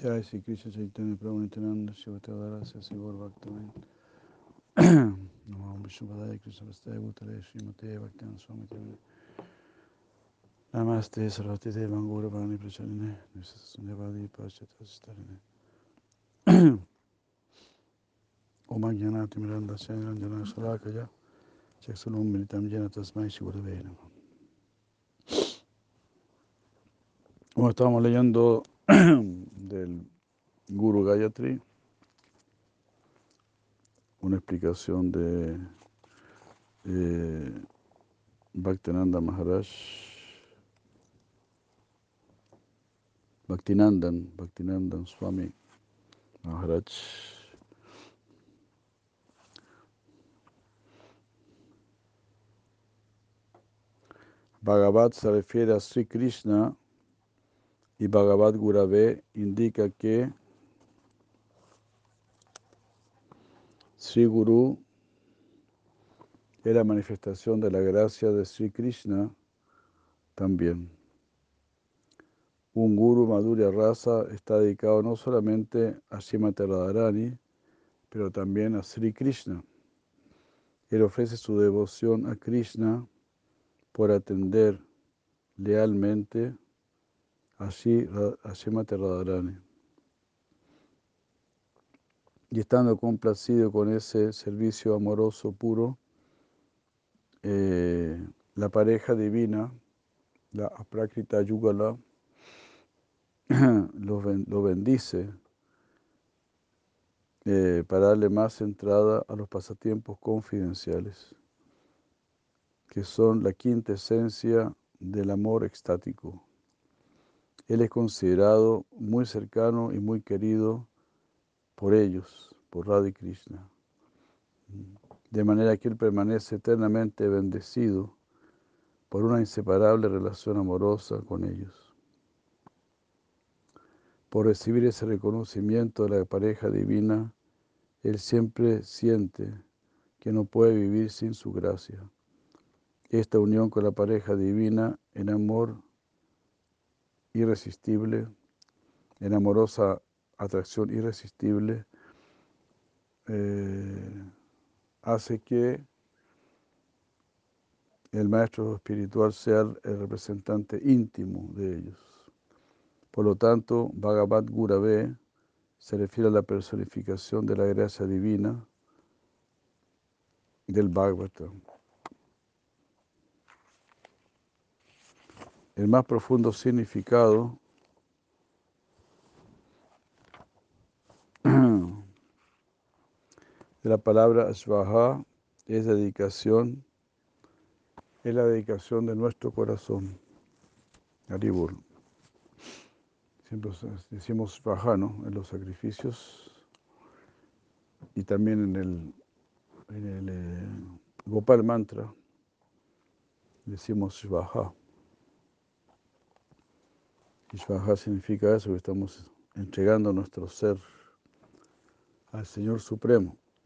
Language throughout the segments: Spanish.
Jai Sri Krishna Chaitanya Prabhu Nityananda Shivatadara Sasi Gaur Bhaktavan Namo Vishnu Padaya Krishna Vastaya Bhutale Srimate Bhaktivan Swami Tevane Namaste Sarvati Devan Gura Bhani Pracharine Nisasundevadi Pachatastarine Om Jnanati Miranda Sendranjana Salakaya Chaksalum Militam Jena Tasmai Shigurave Bueno, estábamos leyendo del Guru Gayatri, una explicación de eh, Bhaktinanda Maharaj, Bhaktinandan, Bhaktinandan Swami Maharaj. Bhagavat se refiere a Sri Krishna y Bhagavad Gurave indica que Sri Guru es la manifestación de la gracia de Sri Krishna también. Un Guru Madhurya Rasa está dedicado no solamente a Srimati Radharani, pero también a Sri Krishna. Él ofrece su devoción a Krishna por atender lealmente así Srimati Radharani. Y estando complacido con ese servicio amoroso puro, eh, la pareja divina, la Aprakrita Yugala, lo, lo bendice eh, para darle más entrada a los pasatiempos confidenciales, que son la quinta esencia del amor extático. Él es considerado muy cercano y muy querido por ellos, por Radha Krishna. De manera que él permanece eternamente bendecido por una inseparable relación amorosa con ellos. Por recibir ese reconocimiento de la pareja divina, él siempre siente que no puede vivir sin su gracia. Esta unión con la pareja divina en amor irresistible, en amorosa atracción irresistible, eh, hace que el maestro espiritual sea el representante íntimo de ellos. Por lo tanto, Bhagavad Gurave se refiere a la personificación de la gracia divina del Bhagavatam. El más profundo significado de la palabra Svaha es dedicación, es la dedicación de nuestro corazón. Haribur. Siempre decimos Svaha, ¿no? En los sacrificios y también en el, eh, Gopal Mantra decimos Svaha. Ishvaha significa eso, que estamos entregando nuestro ser al Señor Supremo.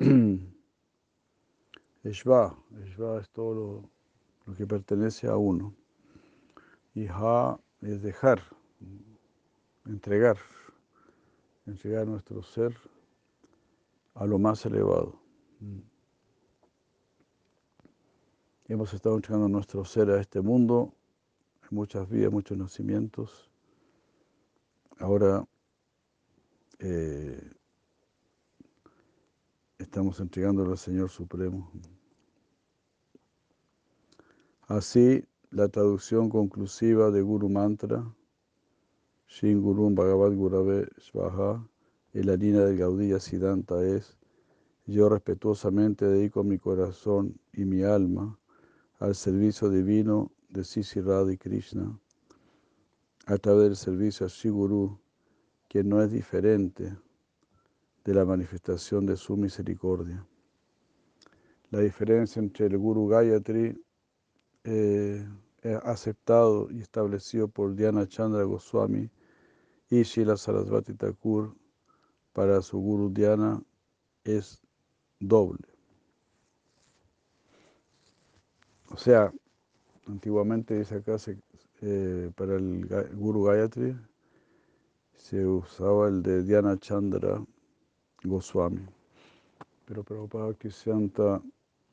Ishva, Ishva es todo lo, lo, que pertenece a uno. Y Ha es dejar, entregar, entregar nuestro ser a lo más elevado. Hemos estado entregando nuestro ser a este mundo, en muchas vidas, muchos nacimientos Ahora eh, estamos entregándolo al Señor Supremo. Así, la traducción conclusiva de Guru Mantra, Shin Gurum Bhagavad Gurave Svaha, en la línea del Gaudiya Siddhanta es, yo respetuosamente dedico mi corazón y mi alma al servicio divino de Sisi Radha Krishna a través del servicio a Shiguru, que no es diferente de la manifestación de su misericordia. La diferencia entre el Guru Gayatri eh, aceptado y establecido por Diana Chandra Goswami y Shila Sarasvati Thakur para su Guru Diana es doble. O sea, antiguamente dice acá se, eh, para el Guru Gayatri se usaba el de Dhyana Chandra Goswami. Pero Prabhupada Kishyanta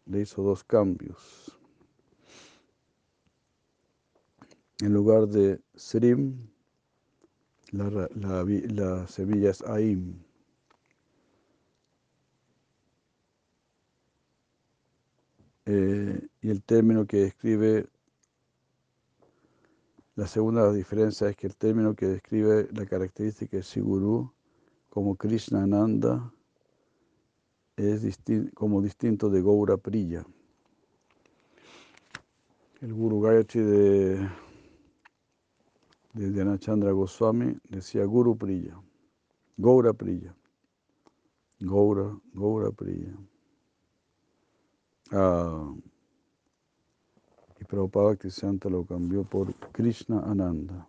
le hizo dos cambios. En lugar de Srim, la, la, la semilla es Aim. Eh, y el término que describe, la segunda diferencia es que el término que describe la característica de Siguru como Krishna Ananda es como distinto de Gaura Priya. El Guru Gayatri de, de Dhyana Goswami decía Guru Priya, Gaura Priya, Gaura, Gaura Priya. Ah, Prabhupada Santa lo cambió por Krishna Ananda.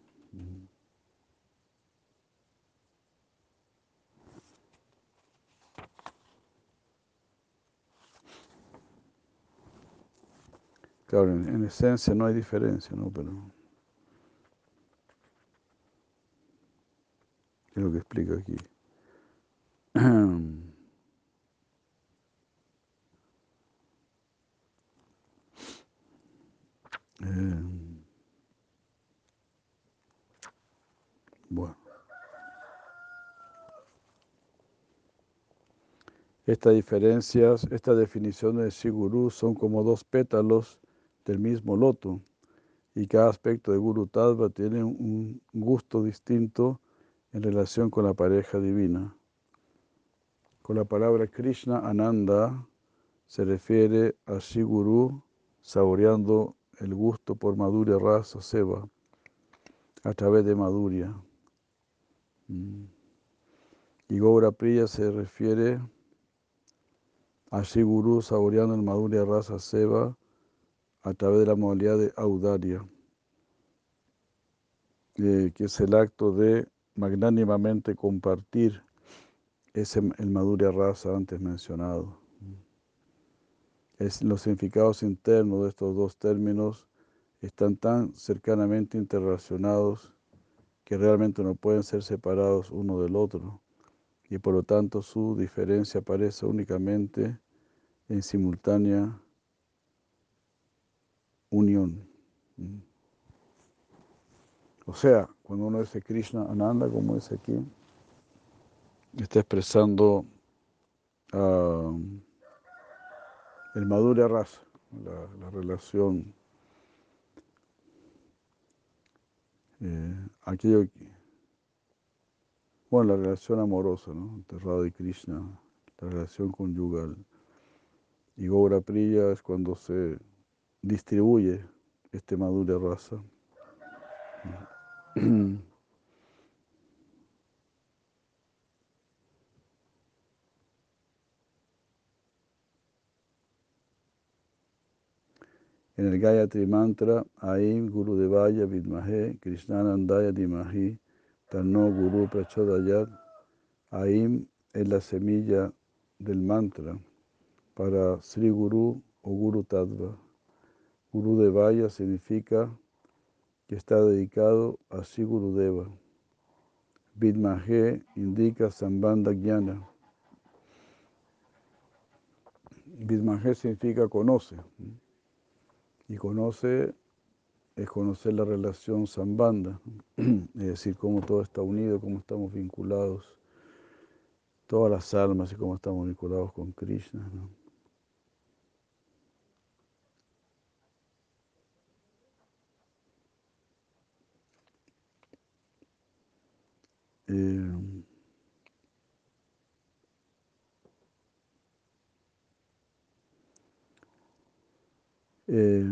Claro, en, esencia no hay diferencia, ¿no? Pero ¿qué es lo que explica aquí? Eh, bueno. Estas diferencias, estas definiciones de Siguru son como dos pétalos del mismo loto y cada aspecto de Guru Tattva tiene un gusto distinto en relación con la pareja divina. Con la palabra Krishna Ananda se refiere a Shiguru saboreando el gusto por Madhurya Rasa Seva a través de Madhurya. Mm. Y Gaura Priya se refiere a Shiguru saboreando el Madhurya Rasa Seva a través de la modalidad de audaria, eh, que es el acto de magnánimamente compartir ese, el Madhurya Rasa antes mencionado. Los significados internos de estos dos términos están tan cercanamente interrelacionados que realmente no pueden ser separados uno del otro y por lo tanto su diferencia aparece únicamente en simultánea unión. O sea, cuando uno dice Krishna Ananda, como dice aquí, está expresando uh, el Madhurya Rasa, la, relación, eh, aquello bueno, la relación amorosa, ¿no? Entre Radha y Krishna, la relación conyugal. Y Gaura Priya es cuando se distribuye este Madhurya Rasa. En el Gayatri Mantra, Aim Guru Devaya Vidmahe, Krishnanandaya Dimahi, Tanno Guru Prachodayat, Aim es la semilla del mantra para Sri Guru o Guru Tattva. Guru Devaya significa que está dedicado a Sri Gurudeva. Vidmahe indica Sambandha Jnana. Vidmahe significa conoce. Y conoce es conocer la relación sambanda, es decir, cómo todo está unido, cómo estamos vinculados, todas las almas y cómo estamos vinculados con Krishna. Eh, Eh,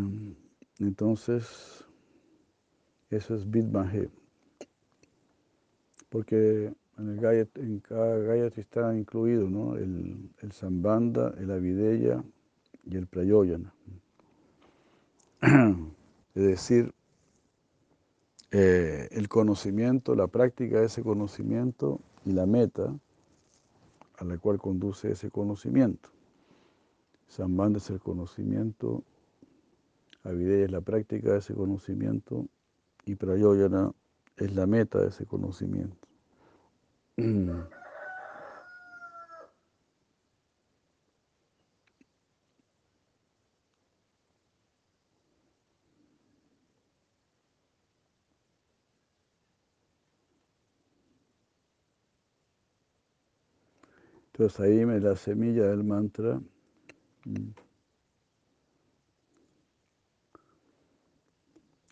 entonces, eso es Bidmahe. Porque en, el Gayatri, en cada Gayatri está incluido ¿no? el, el Sambandha, el Avideya y el Prayoyana. Es decir, eh, el conocimiento, la práctica de ese conocimiento y la meta a la cual conduce ese conocimiento. Sambandha es el conocimiento Avideya es la práctica de ese conocimiento y Prayoyana es la meta de ese conocimiento. Entonces ahí me la semilla del mantra.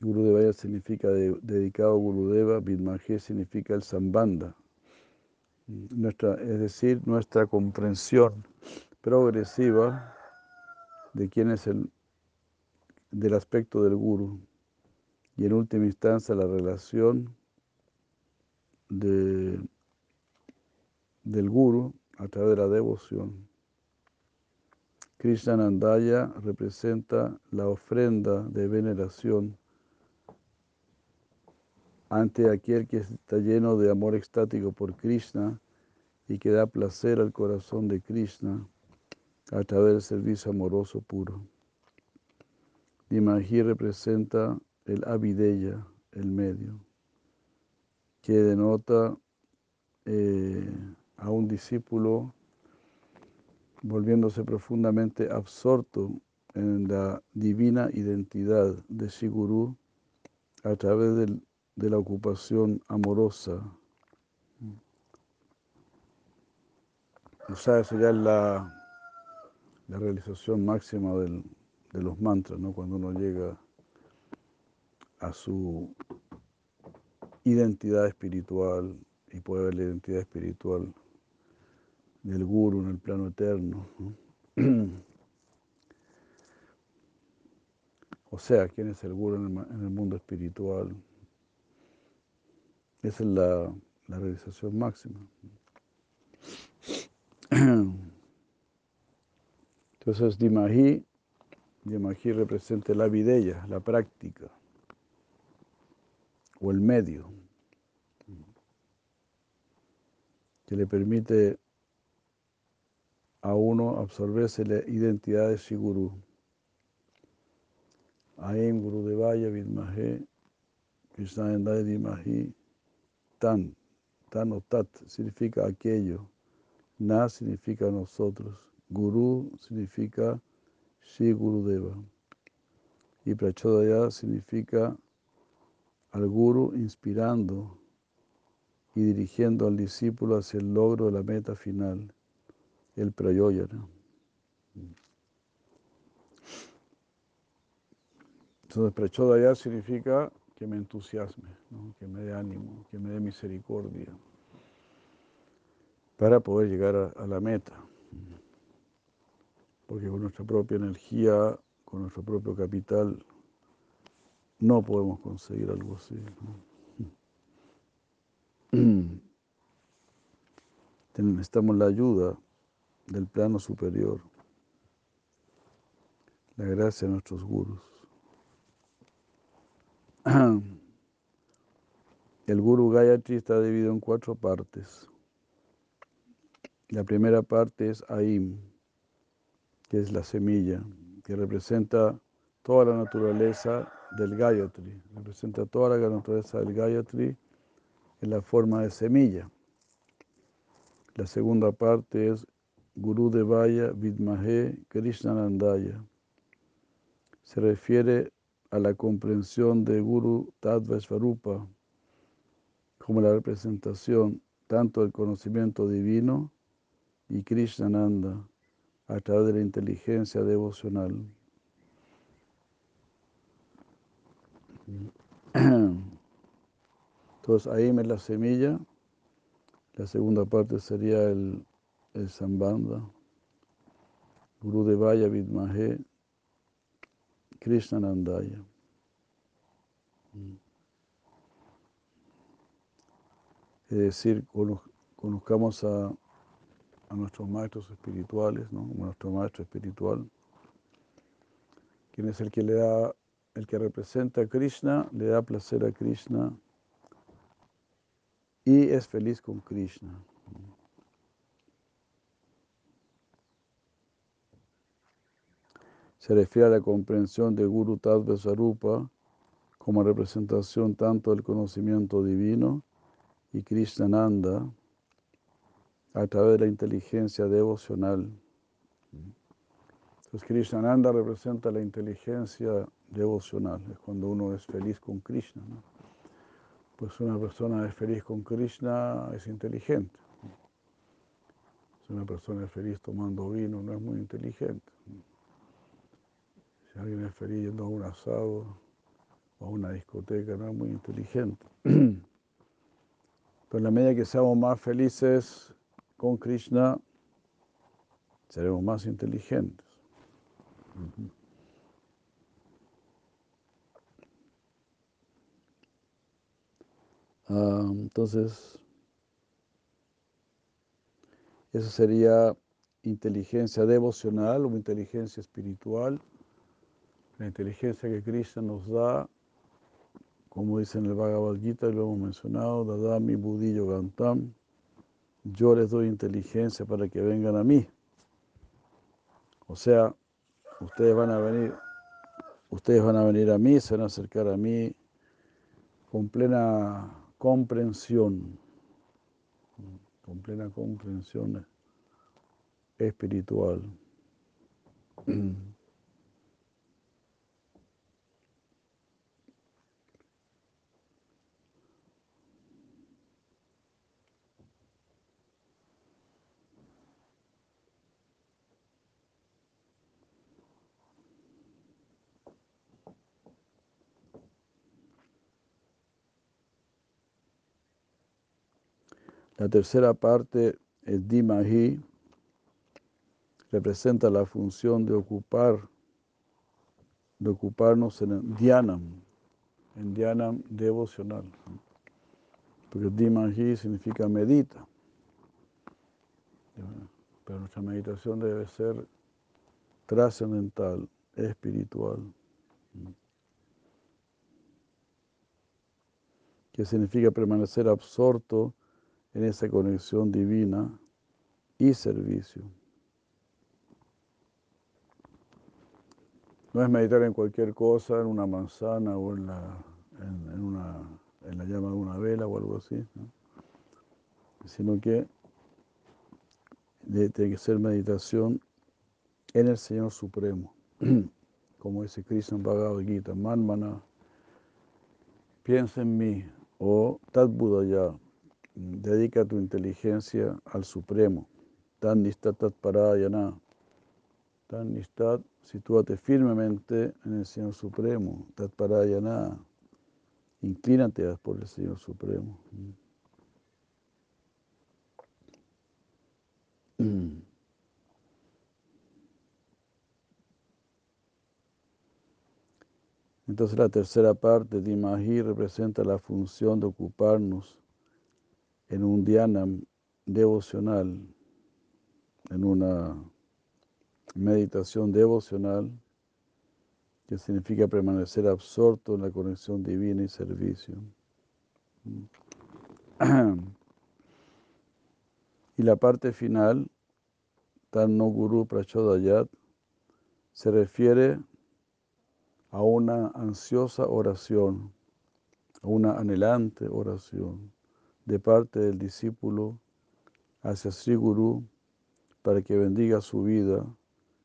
Gurudevaya significa de, dedicado a Gurudeva, Vidmaje significa el Sambanda. Nuestra, es decir, nuestra comprensión progresiva de quién es el del aspecto del guru y en última instancia la relación de, del guru a través de la devoción. Krishna Nandaya representa la ofrenda de veneración ante aquel que está lleno de amor extático por Krishna y que da placer al corazón de Krishna a través del servicio amoroso puro. Dimahi representa el avideya, el medio, que denota eh, a un discípulo volviéndose profundamente absorto en la divina identidad de Shiguru a través del de la ocupación amorosa. O sea, eso ya es la, la realización máxima del, de los mantras, ¿no? cuando uno llega a su identidad espiritual y puede ver la identidad espiritual del guru en el plano eterno. O sea, ¿quién es el guru en el, en el mundo espiritual? Esa es la, realización máxima. Entonces, Dimahi, Dimahi representa la videya, la práctica, o el medio, que le permite a uno absorberse la identidad de Shiguru. Aim Guru Devaya Vidmahe, Krishna Endaya Dimahi, tan, tan o tat significa aquello, na significa nosotros, guru significa Shi Gurudeva y Prachodaya significa al guru inspirando y dirigiendo al discípulo hacia el logro de la meta final, el prayoyana. Entonces, Prachodaya significa que me entusiasme, que me dé ánimo, que me dé misericordia para poder llegar a, la meta. Porque con nuestra propia energía, con nuestro propio capital, no podemos conseguir algo así. Necesitamos la ayuda del plano superior, la gracia de nuestros gurus. El Guru Gayatri está dividido en cuatro partes. La primera parte es Aim, que es la semilla, que representa toda la naturaleza del Gayatri, representa toda la naturaleza del Gayatri en la forma de semilla. La segunda parte es Guru Devaya Vidmahe Krishnanandaya. Se refiere a la comprensión de Guru Tattva Svarupa como la representación tanto del conocimiento divino y Krishnananda a través de la inteligencia devocional. Entonces ahí me la semilla, la segunda parte sería el, el Guru Devaya Vidmahe Krishnanandaya. Es decir, conozcamos a, a nuestros maestros espirituales, ¿no? nuestro maestro espiritual, quien es el que le da, el que representa a Krishna, le da placer a Krishna y es feliz con Krishna. Se refiere a la comprensión de Guru Tattva Sarupa como representación tanto del conocimiento divino y Krishnananda a través de la inteligencia devocional. Entonces Krishnananda representa la inteligencia devocional, es cuando uno es feliz con Krishna. Pues una persona es feliz con Krishna es inteligente. Si una persona es feliz tomando vino, no es muy inteligente. Alguien es feliz yendo a un asado o a una discoteca, no es muy inteligente. Pero en la medida que seamos más felices con Krishna, seremos más inteligentes. Ah, entonces, eso sería inteligencia devocional o inteligencia espiritual, la inteligencia que Krishna nos da, como dice en el Bhagavad Gita, lo hemos mencionado, Dadami Buddhi Yogantam, yo les doy inteligencia para que vengan a mí. O sea, ustedes van a venir, ustedes van a venir a mí, se van a acercar a mí con plena comprensión con plena comprensión espiritual. La tercera parte, el Dimahi, representa la función de ocupar, de ocuparnos en el Dhyanam, en Dhyanam devocional. Porque Dimahi significa medita. Pero nuestra meditación debe ser trascendental, espiritual. Que significa permanecer absorto en esa conexión divina y servicio. No es meditar en cualquier cosa, en una manzana o en la, en, una, en la llama de una vela o algo así, sino que tiene que ser meditación en el Señor Supremo, como dice Krishna Bhagavad Gita, Manmana, piensa en mí, o Tat Buddhaya, dedica tu inteligencia al Supremo. Tan nistat parayana. Tan nistat, sitúate firmemente en el Señor Supremo. Tat parayana. Inclínate por el Señor Supremo. Entonces la tercera parte de Imají representa la función de ocuparnos en un dhyana devocional, en una meditación devocional, que significa permanecer absorto en la conexión divina y servicio. Y la parte final, Tan no Guru Prachodayat, se refiere a una ansiosa oración, a una anhelante oración de parte del discípulo hacia Sri Guru para que bendiga su vida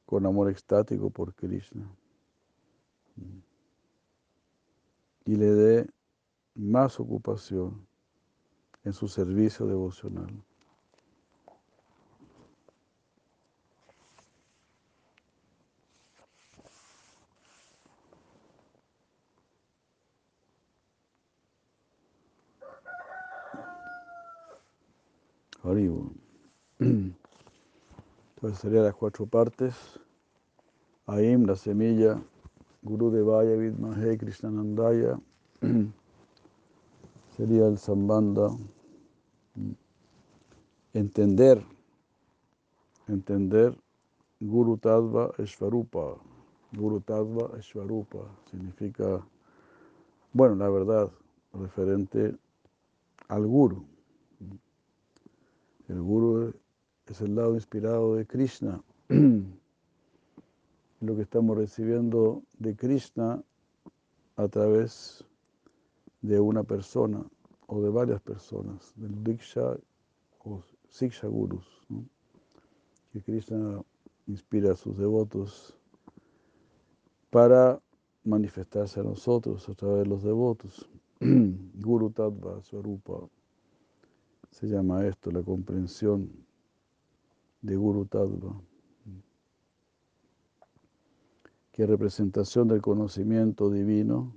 con amor extático por Krishna y le dé más ocupación en su servicio devocional. Entonces serían las cuatro partes. Aim, la semilla, Guru Devaya, Vidmahe, Krishnanandaya. Sería el Sambanda. Entender, entender Guru Tadva Esvarupa. Guru Tadva Esvarupa significa, bueno, la verdad, referente al Guru. El Guru es el lado inspirado de Krishna. Lo que estamos recibiendo de Krishna a través de una persona o de varias personas, del Diksha, o Siksha Gurus, ¿no? que Krishna inspira a sus devotos para manifestarse a nosotros a través de los devotos. Guru Tattva, Swarupa, se llama esto, la comprensión de Guru Tattva, que es representación del conocimiento divino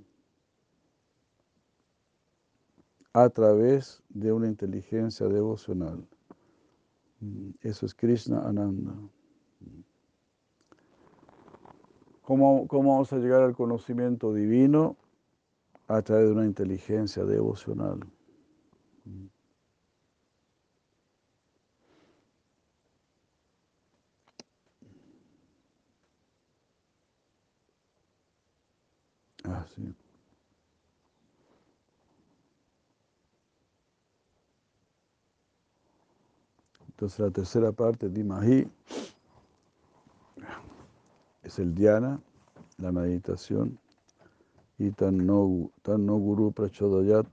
a través de una inteligencia devocional. Eso es Krishna Ananda. ¿Cómo, ¿Cómo, vamos a llegar al conocimiento divino? A través de una inteligencia devocional. Ah, sí. Entonces la tercera parte, Dimahi, es el dhyana, la meditación, y tan no, guru prachodayat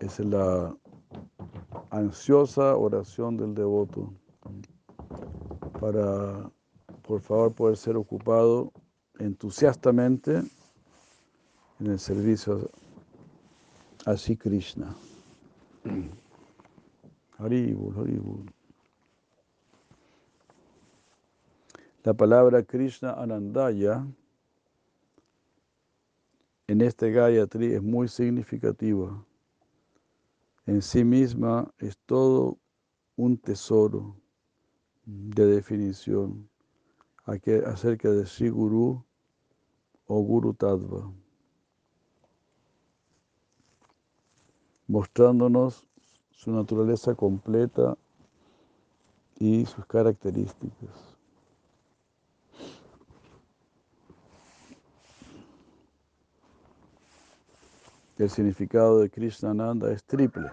es la ansiosa oración del devoto para, por favor, poder ser ocupado entusiastamente en el servicio a Sri Krishna. Haribul, Haribul. La palabra Krishna Anandaya en este Gayatri es muy significativa. En sí misma es todo un tesoro de definición acerca de Sri Guru o Guru Tattva, mostrándonos su naturaleza completa y sus características. El significado de Krishna Ananda es triple.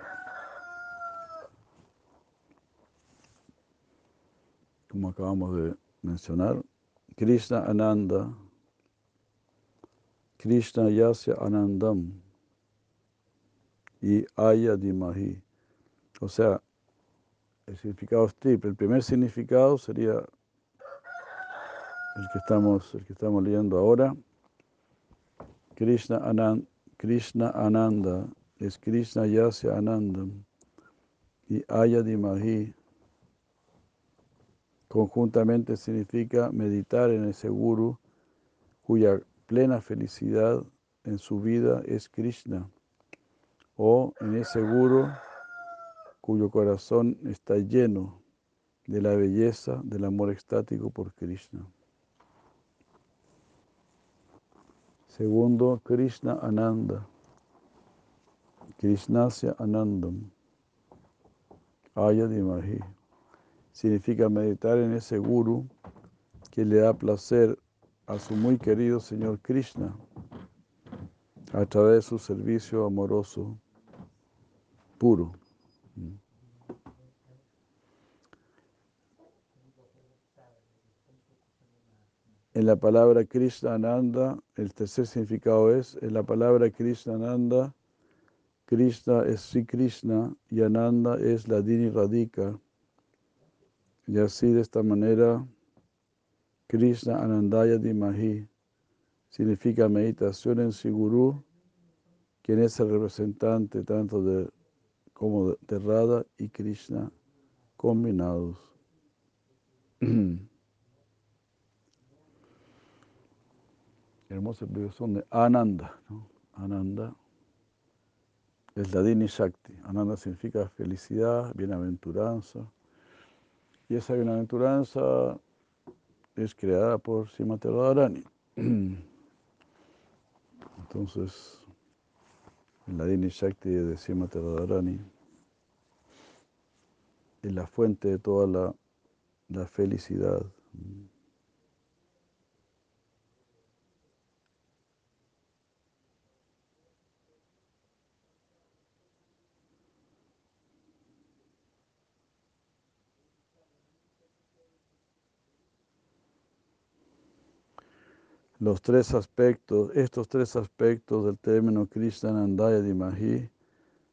Como acabamos de mencionar, Krishna Ananda, Krishna Yasya Anandam y Aya Dimahi. O sea, el significado es triple. El primer significado sería el que estamos, el que estamos leyendo ahora. Krishna Ananda. Krishna Ananda es Krishna Yasya Anandam y Ayadimahi conjuntamente significa meditar en ese guru cuya plena felicidad en su vida es Krishna o en ese guru cuyo corazón está lleno de la belleza del amor estático por Krishna. Segundo, Krishna Ananda. Krishnasya Anandam. Ayadimahi. Significa meditar en ese guru que le da placer a su muy querido Señor Krishna a través de su servicio amoroso puro. En la palabra Krishna Ananda, el tercer significado es, en la palabra Krishna Ananda, Krishna es Sri Krishna y Ananda es la Dini Radhika. Y así de esta manera, Krishna Anandaya Dimahi significa meditación en Siguru, quien es el representante tanto de, como de Radha y Krishna combinados. hermosa explicación de Ananda. Ananda es la Dini Shakti. Ananda significa felicidad, bienaventuranza. Y esa bienaventuranza es creada por Srimati Radharani. Entonces, la Dini Shakti de Srimati Radharani es la fuente de toda la, la felicidad. Los tres aspectos, estos tres aspectos del término Krishna Nandaya Dimahi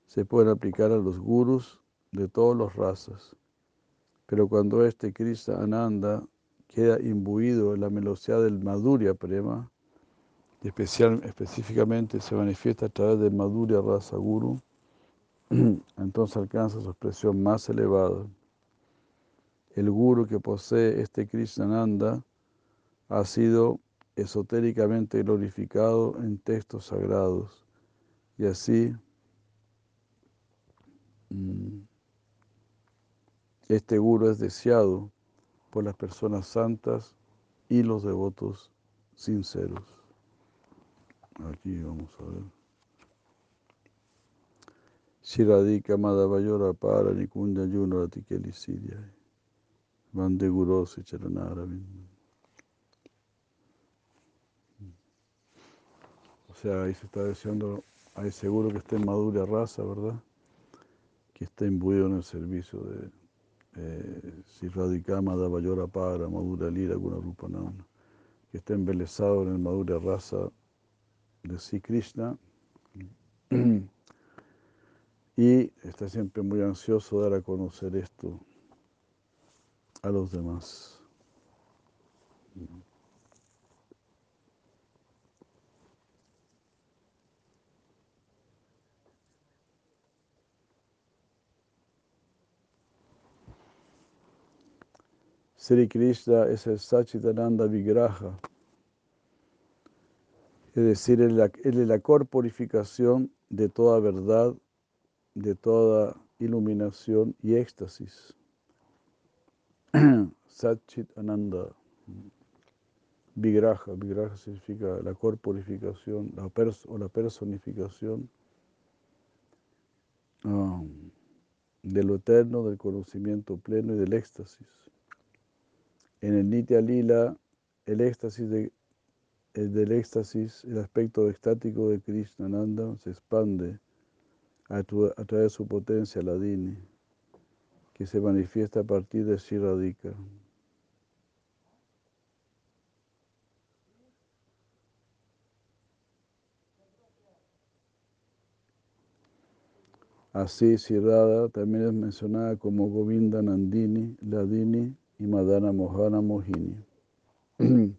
se pueden aplicar a los gurus de todas las razas. Pero cuando este Krishna Ananda queda imbuido en la velocidad del Madhurya Prema, y específicamente se manifiesta a través del Madhurya Rasa Guru, entonces alcanza su expresión más elevada. El Guru que posee este Krishnananda ha sido esotéricamente glorificado en textos sagrados y así mm, este Guru es deseado por las personas santas y los devotos sinceros. Aquí vamos a ver. Shiradika Madhavayora para Nikunda Yuna Ratikeli Siria. Vande Gurosi Charanaravind. Sea, ahí se está deseando, ahí seguro que esté en madura raza, ¿verdad? Que esté imbuido en el servicio de eh, Siradika Madhavayora para Madura Lira Gunarupanam. Que esté embelesado en el madura raza de Sri Krishna. y está siempre muy ansioso de dar a conocer esto a los demás. Sri Krishna es el Sachitananda Vigraha, es decir, la, es la corporificación de toda verdad de toda iluminación y éxtasis. Satchit Ananda. Vigraha. Vigraha significa la corporificación la o la personificación um, de lo eterno, del conocimiento pleno y del éxtasis. En el Nitya Lila, el éxtasis el del éxtasis, el aspecto estático de Krishna Ananda se expande a, través de su potencia, la Dini, que se manifiesta a partir de Shiradika. Así, Sirada también es mencionada como Govinda Nandini, Ladini y Madana Mohana Mohini. entonces,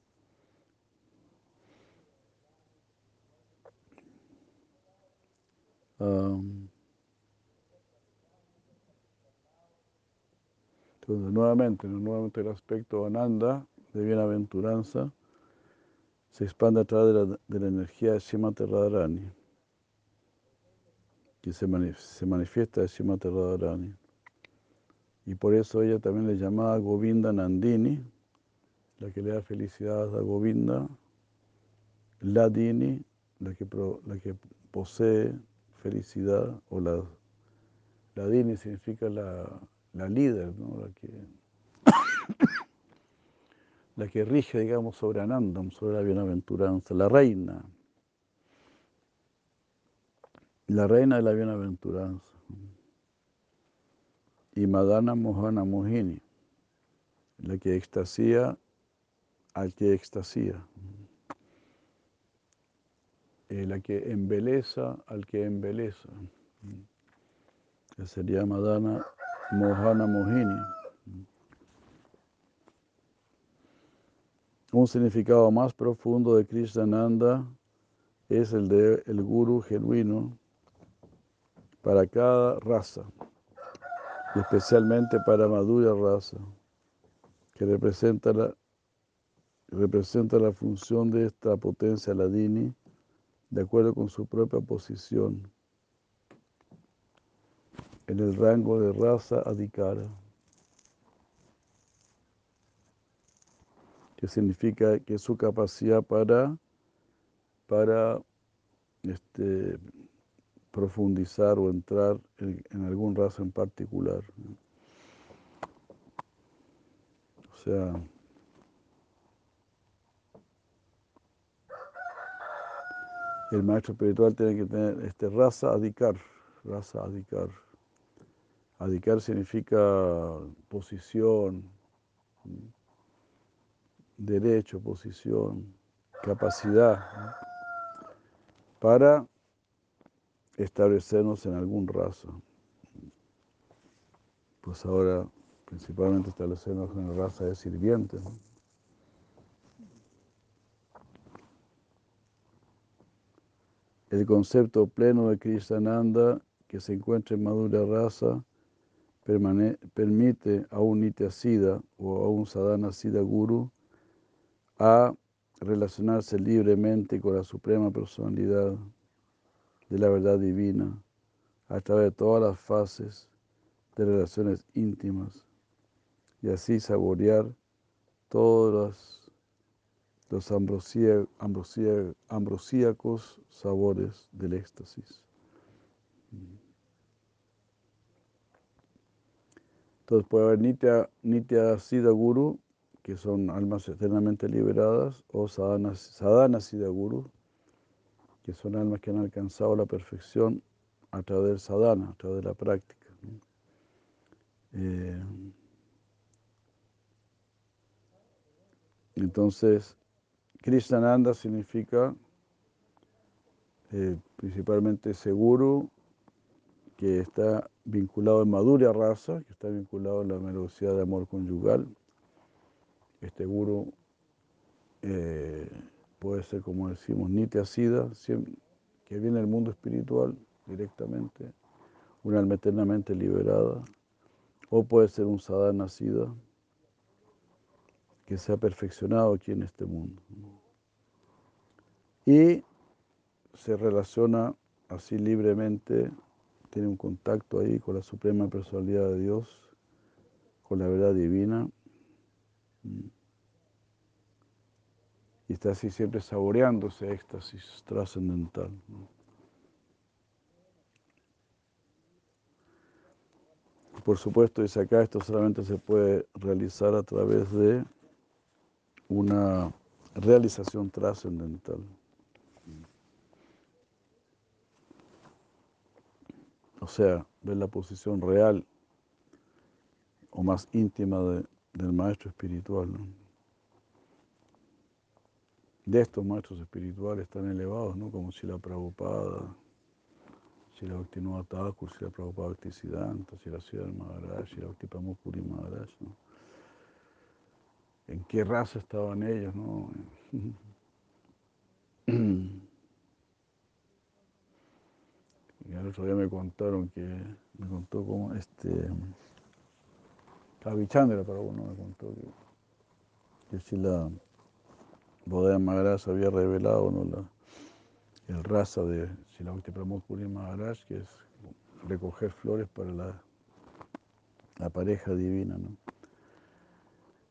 nuevamente, nuevamente el aspecto Ananda de bienaventuranza se expande a través de la, de la energía de Shimati Radharani, que se, manifiesta de Shimati Radharani. Y por eso ella también le llamaba Govinda Nandini, la que le da felicidad a Govinda, Ladini, la que, la que posee felicidad, o la, la Dini significa la, la líder, ¿no? la, que, la que rige, digamos, sobre Anandam, sobre la bienaventuranza, la reina, la reina de la bienaventuranza. Y Madana Mohana Mohini, la que extasía al que extasía. Eh, la que embeleza al que embeleza. Que sería Madana Mohana Mohini. Un significado más profundo de Krishnananda es el de el guru genuino para cada raza, especialmente para Madhurya raza, que representa la, representa la función de esta potencia ladini de acuerdo con su propia posición en el rango de raza adhikara, que significa que su capacidad para, para este, profundizar o entrar en, algún raza en particular. O sea, el maestro espiritual tiene que tener este, raza adicar, raza adicar. Adicar significa posición, derecho, posición, capacidad para establecernos en algún raza. pues ahora principalmente establecernos en la raza de sirvientes. El concepto pleno de Krishnananda que se encuentra en Madura Rasa permite a un Nityasida o a un Sadhana Siddha Guru a relacionarse libremente con la Suprema Personalidad de la verdad divina a través de todas las fases de relaciones íntimas y así saborear todos los ambrosía, ambrosía, ambrosíacos sabores del éxtasis. Entonces puede haber Nitya, Nitya Siddha Guru, que son almas eternamente liberadas, o Sadhana, sadhana que son almas que han alcanzado la perfección a través del sadhana, a través de la práctica. Eh, entonces, Krishnananda significa eh, principalmente seguro, que está vinculado en Madhurya Rasa, que está vinculado en la velocidad de amor conyugal. Este guru eh, puede ser, como decimos, Nitya Siddha, que viene del mundo espiritual directamente, un alma eternamente liberada, o puede ser un sadhana Siddha, que se ha perfeccionado aquí en este mundo. Y se relaciona así libremente, tiene un contacto ahí con la Suprema Personalidad de Dios, con la verdad divina. Y está así siempre saboreando ese éxtasis trascendental. Por supuesto, dice acá, esto solamente se puede realizar a través de una realización trascendental. O sea, ver la posición real o más íntima de, del maestro espiritual. De estos maestros espirituales tan elevados, ¿no? como Sila Prabhupada, Sila Bhaktivinoda Thakur, Sila Prabhupada Bhaktisiddhanta, Sila Sridhar Maharaj, Sila Bhakti Puri Maharaj. ¿no? en qué raza estaban ellos, ¿no? Y el otro día me contaron que, me contó como este, Chavichandra, para uno me contó que, que si Bodega Maharaj había revelado ¿no? el raza de Silavati Pramod Puri Maharaj, que es recoger flores para la, la pareja divina, ¿no?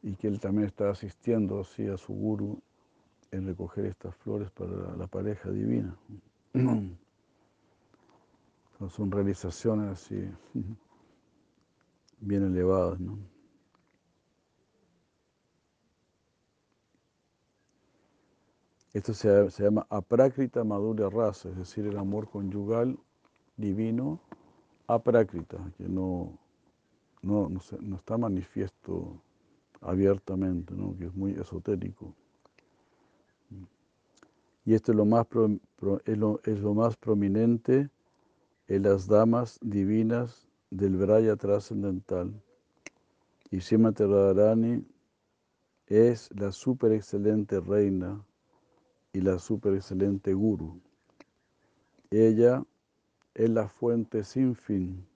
y que él también está asistiendo así a su guru en recoger estas flores para la pareja divina. Son realizaciones así bien elevadas. ¿no? Esto se, se llama aprákrita madura rasa, es decir, el amor conyugal divino aprákrita, que no, no, no, se, no está manifiesto abiertamente, ¿no? que es muy esotérico. Y esto es lo más, es lo, más prominente en las damas divinas del Braya trascendental. Y Srimati Radharani es la super excelente reina y la super excelente guru. Ella es la fuente sin fin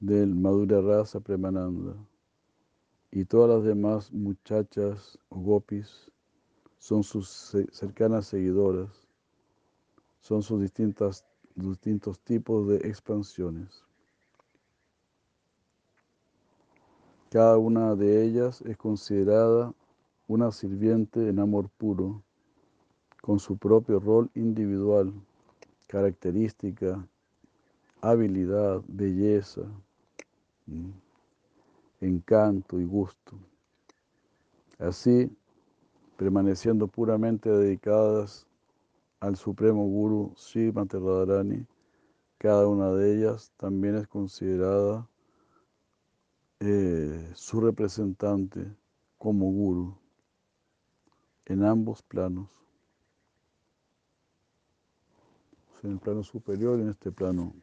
del Madhura Rasa Premananda. Y todas las demás muchachas o gopis son sus cercanas seguidoras, son sus distintas, distintos tipos de expansiones. Cada una de ellas es considerada una sirviente en amor puro, con su propio rol individual, característica, habilidad, belleza, encanto y gusto. Así, permaneciendo puramente dedicadas al Supremo Guru Srimati Radharani, cada una de ellas también es considerada eh, su representante como Guru en ambos planos, en el plano superior y en este plano.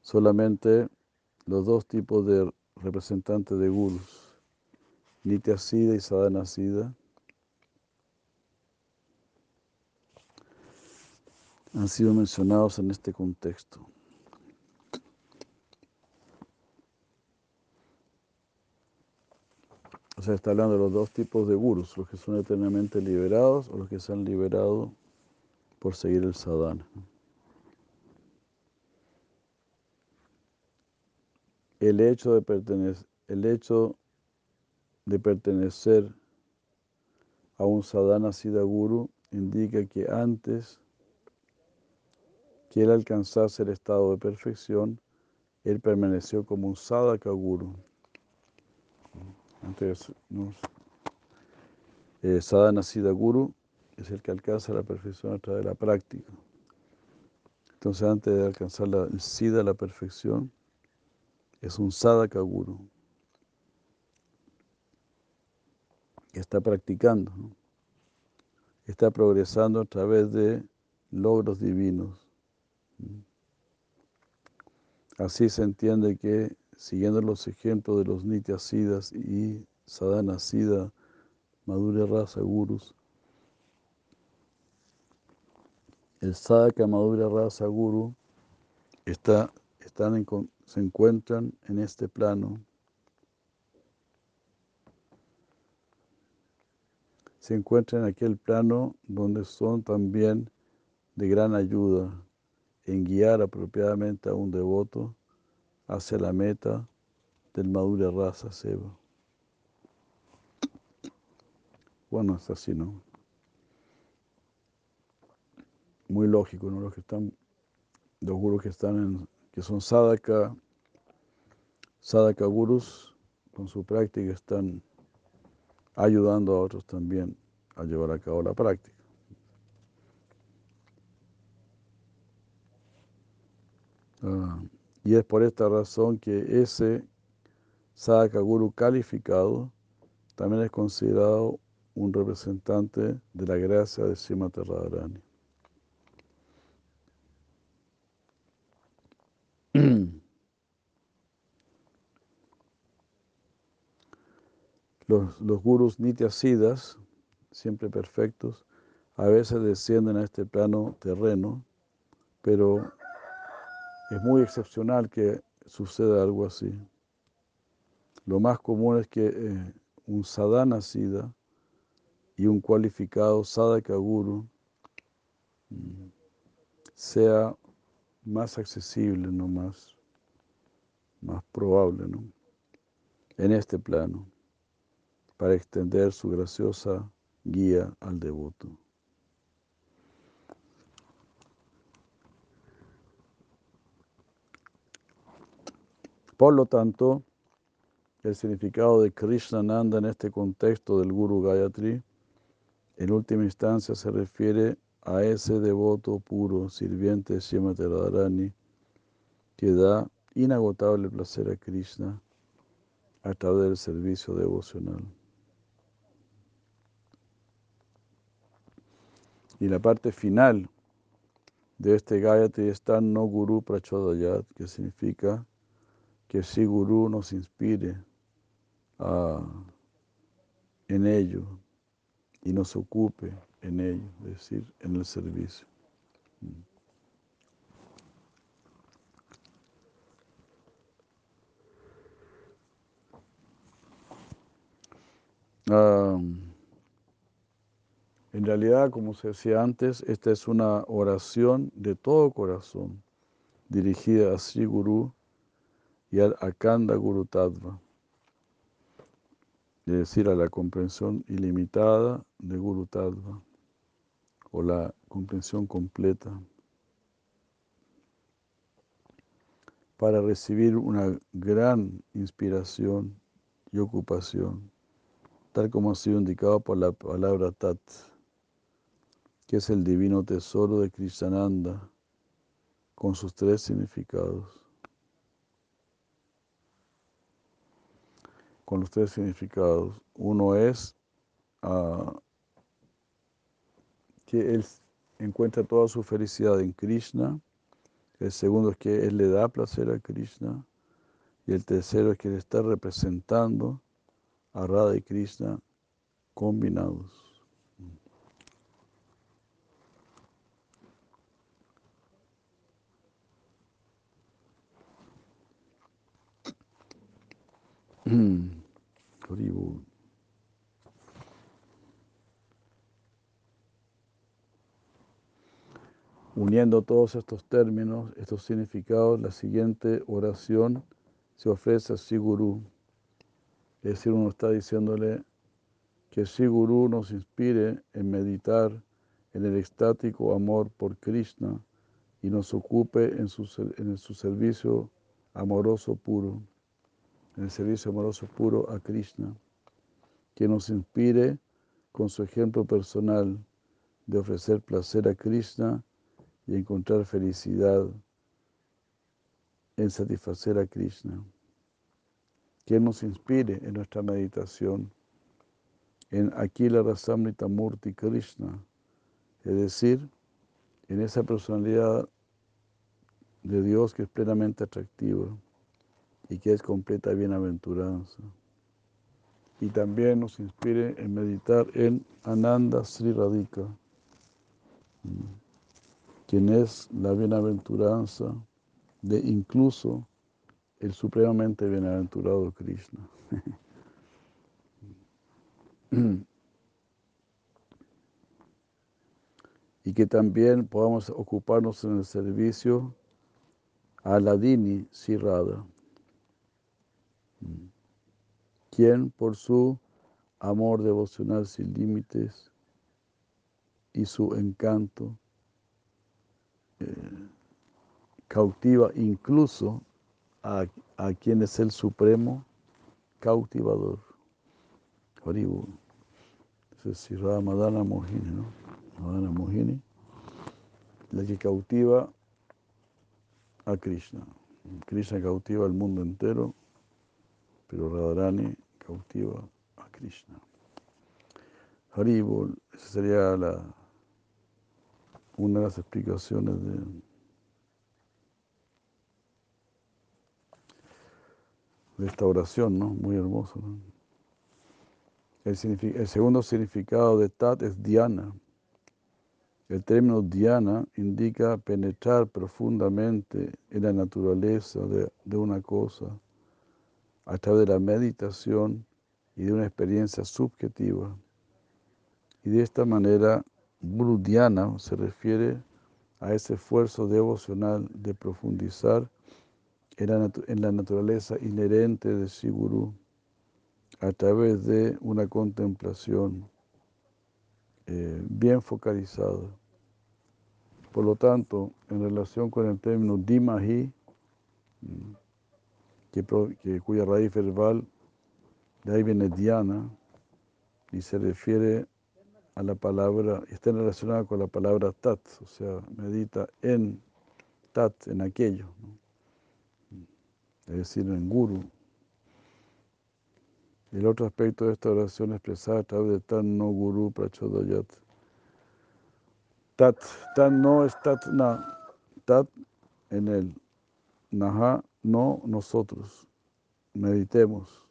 Solamente los dos tipos de representantes de gurus, Nitya Siddha y Sadhana Siddha, han sido mencionados en este contexto. O sea, está hablando de los dos tipos de gurus, los que son eternamente liberados o los que se han liberado por seguir el sadhana. El hecho de pertenecer, el hecho de pertenecer a un sadhana siddha guru indica que antes que él alcanzase el estado de perfección, él permaneció como un sadhaka guru. Entonces, eh, sadhana siddha guru es el que alcanza la perfección a través de la práctica. Entonces, antes de alcanzar la siddha, la perfección, es un sadhaka guru. Que está practicando, está progresando a través de logros divinos. Así se entiende que, siguiendo los ejemplos de los Nityasidas y Sadhana Siddha, Madhurya Rasa Gurus, el Sadhaka Madhurya Rasa Guru está, están se encuentran en este plano. Se encuentran en aquel plano donde son también de gran ayuda en guiar apropiadamente a un devoto hacia la meta del Madhurya Rasa Seva. Bueno, es así, ¿no? Muy lógico, ¿no? Los que están, los gurus que están en, que son sadhaka, sadhaka gurus, con su práctica están ayudando a otros también a llevar a cabo la práctica. Ah, y es por esta razón que ese Sadhaka Guru calificado también es considerado un representante de la gracia de Srimati Radharani. Los, los gurus nityasidas, siempre perfectos, a veces descienden a este plano terreno, pero es muy excepcional que suceda algo así. Lo más común es que eh, un sadhana siddha y un cualificado sadhaka guru mm, sea más accesible, no más, más probable, ¿no? En este plano, para extender su graciosa guía al devoto. Por lo tanto, el significado de Krishna Nanda en este contexto del Guru Gayatri, en última instancia se refiere a ese devoto puro, sirviente de Srimati Radharani, que da inagotable placer a Krishna a través del servicio devocional. Y la parte final de este Gayatri está no Guru Prachodayat, que significa que si Guru nos inspire en ello y nos ocupe en ello, es decir, en el servicio. en realidad, como se decía antes, esta es una oración de todo corazón dirigida a Sri Guru y al Akanda Guru Tattva, es decir, a la comprensión ilimitada de Guru Tattva o la comprensión completa para recibir una gran inspiración y ocupación, tal como ha sido indicado por la palabra Tat, que es el divino tesoro de Krishnananda, con sus tres significados. Con los tres significados. Uno es ah, que él encuentra toda su felicidad en Krishna. El segundo es que él le da placer a Krishna. Y el tercero es que él está representando a Radha y Krishna combinados. Uniendo todos estos términos, estos significados, la siguiente oración se ofrece a Siguru. Es decir, uno está diciéndole que Siguru nos inspire en meditar en el estático amor por Krishna y nos ocupe en su, en su servicio amoroso puro, en el servicio amoroso puro a Krishna, que nos inspire con su ejemplo personal de ofrecer placer a Krishna y encontrar felicidad en satisfacer a Krishna. Que nos inspire en nuestra meditación en Akila Rasamrita Murti Krishna, es decir, en esa personalidad de Dios que es plenamente atractiva y que es completa bienaventuranza. Y también nos inspire en meditar en Ananda Sri Radhika quien es la bienaventuranza de incluso el supremamente bienaventurado Krishna. y que también podamos ocuparnos en el servicio a Ladini Sirada, quien por su amor devocional sin límites y su encanto eh, cautiva incluso a, quien es el supremo cautivador. Haribu. Es Madana Mohini, ¿no? Madana Mohini, la que cautiva a Krishna. Krishna cautiva al mundo entero, pero Radharani cautiva a Krishna. Haribol, esa sería una de las explicaciones de, esta oración, ¿no? Muy hermoso. El, el, segundo significado de Tat es Diana. El término Diana indica penetrar profundamente en la naturaleza de una cosa a través de la meditación y de una experiencia subjetiva. Y de esta manera Brudiana se refiere a ese esfuerzo devocional de profundizar en la, naturaleza inherente de Siguru a través de una contemplación eh, bien focalizada. Por lo tanto, en relación con el término Dimahi, que, cuya raíz verbal de ahí viene Diana, y se refiere a la palabra, está relacionada con la palabra tat, o sea, medita en tat, en aquello, es decir, en guru. El otro aspecto de esta oración expresada a través de tan no guru prachodayat. Tat, tan no es tat na, tat en el naha, no nosotros. Meditemos.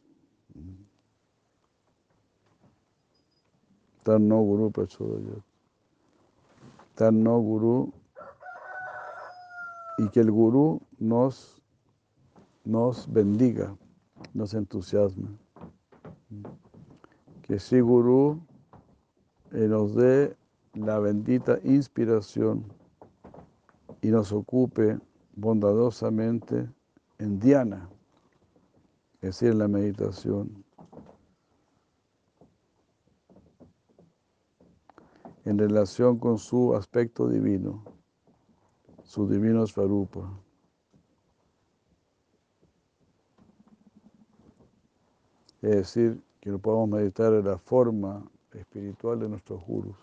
Tan no guru. Tan no guru y que el gurú nos, nos bendiga, nos entusiasme. Que si gurú eh, nos dé la bendita inspiración y nos ocupe bondadosamente en Diana, es decir, la meditación. en relación con su aspecto divino, su divino Svarupa. Es decir, que no podamos meditar en la forma espiritual de nuestros gurus.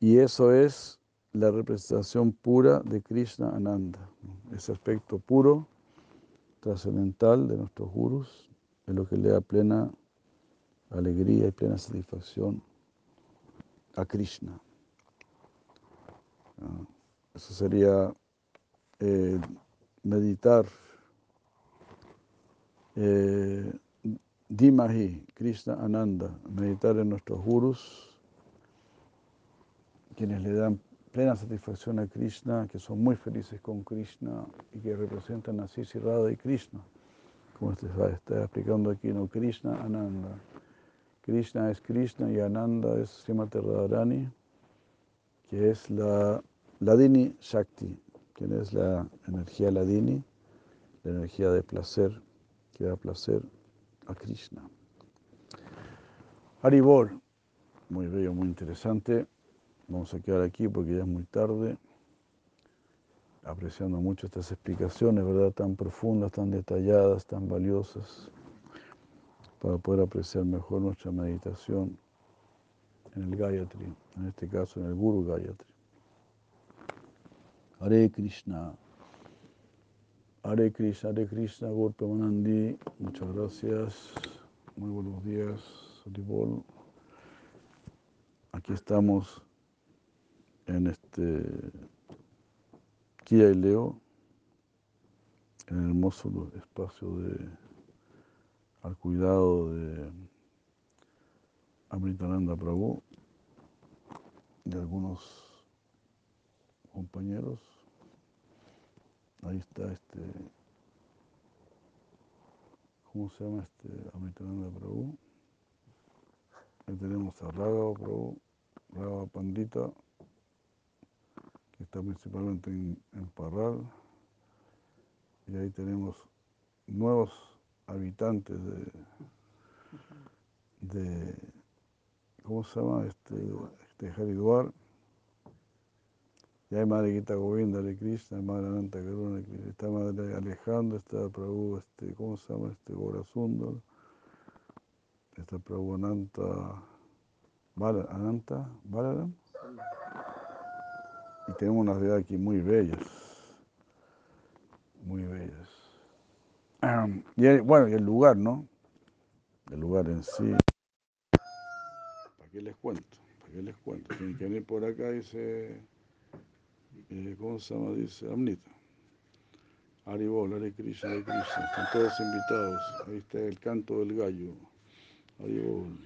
Y eso es la representación pura de Krishna Ananda, ese aspecto puro, trascendental de nuestros gurus, es lo que le da plena alegría y plena satisfacción a Krishna. Ah, eso sería eh, meditar eh, Dimahi, Krishna Ananda, meditar en nuestros gurus, quienes le dan plena satisfacción a Krishna, que son muy felices con Krishna y que representan a Sisi Radha y Krishna. Como está, está explicando aquí, ¿no? Krishna Ananda. Krishna es Krishna y Ananda es Srimati Radharani, que es la Ladini Shakti, quien es la energía Ladini, la energía de placer, que da placer a Krishna. Haribol, muy bello, muy interesante. Vamos a quedar aquí porque ya es muy tarde, apreciando mucho estas explicaciones, ¿verdad? Tan profundas, tan detalladas, tan valiosas, para poder apreciar mejor nuestra meditación en el Gayatri, en este caso en el Guru Gayatri. Hare Krishna. Hare Krishna, Hare Krishna, Manandi, muchas gracias, muy buenos días, Haribol. Aquí estamos en este Kia y Leo, en el hermoso espacio de al cuidado de Amritananda Prabhu, de algunos compañeros. Ahí está este, ¿cómo se llama este Amritananda Prabhu? Ahí tenemos a Raga Prabhu, Raga Pandita, está principalmente en, en Parral. Y ahí tenemos nuevos habitantes de, de ¿cómo se llama? Este, este Haridwar. Y hay Madre Gita Govinda de Krishna, Madre Ananta Karuna, está Madre Alejandra, está Prabhu, este, ¿cómo se llama? Este Gorasundar, está Prabhu Ananta, Ananta, Balaram. Tenemos unas de aquí muy bellas, muy bellas. Y el- bueno, y el lugar, ¿no? El lugar en sí. ¿Para qué les cuento? ¿Para qué les cuento? Tienen que venir por acá, dice, eh, ¿cómo se llama? Dice Amnita. Haribol, Hare Krishna, Krishna. Están todos invitados. Ahí está el canto del gallo. Haribol.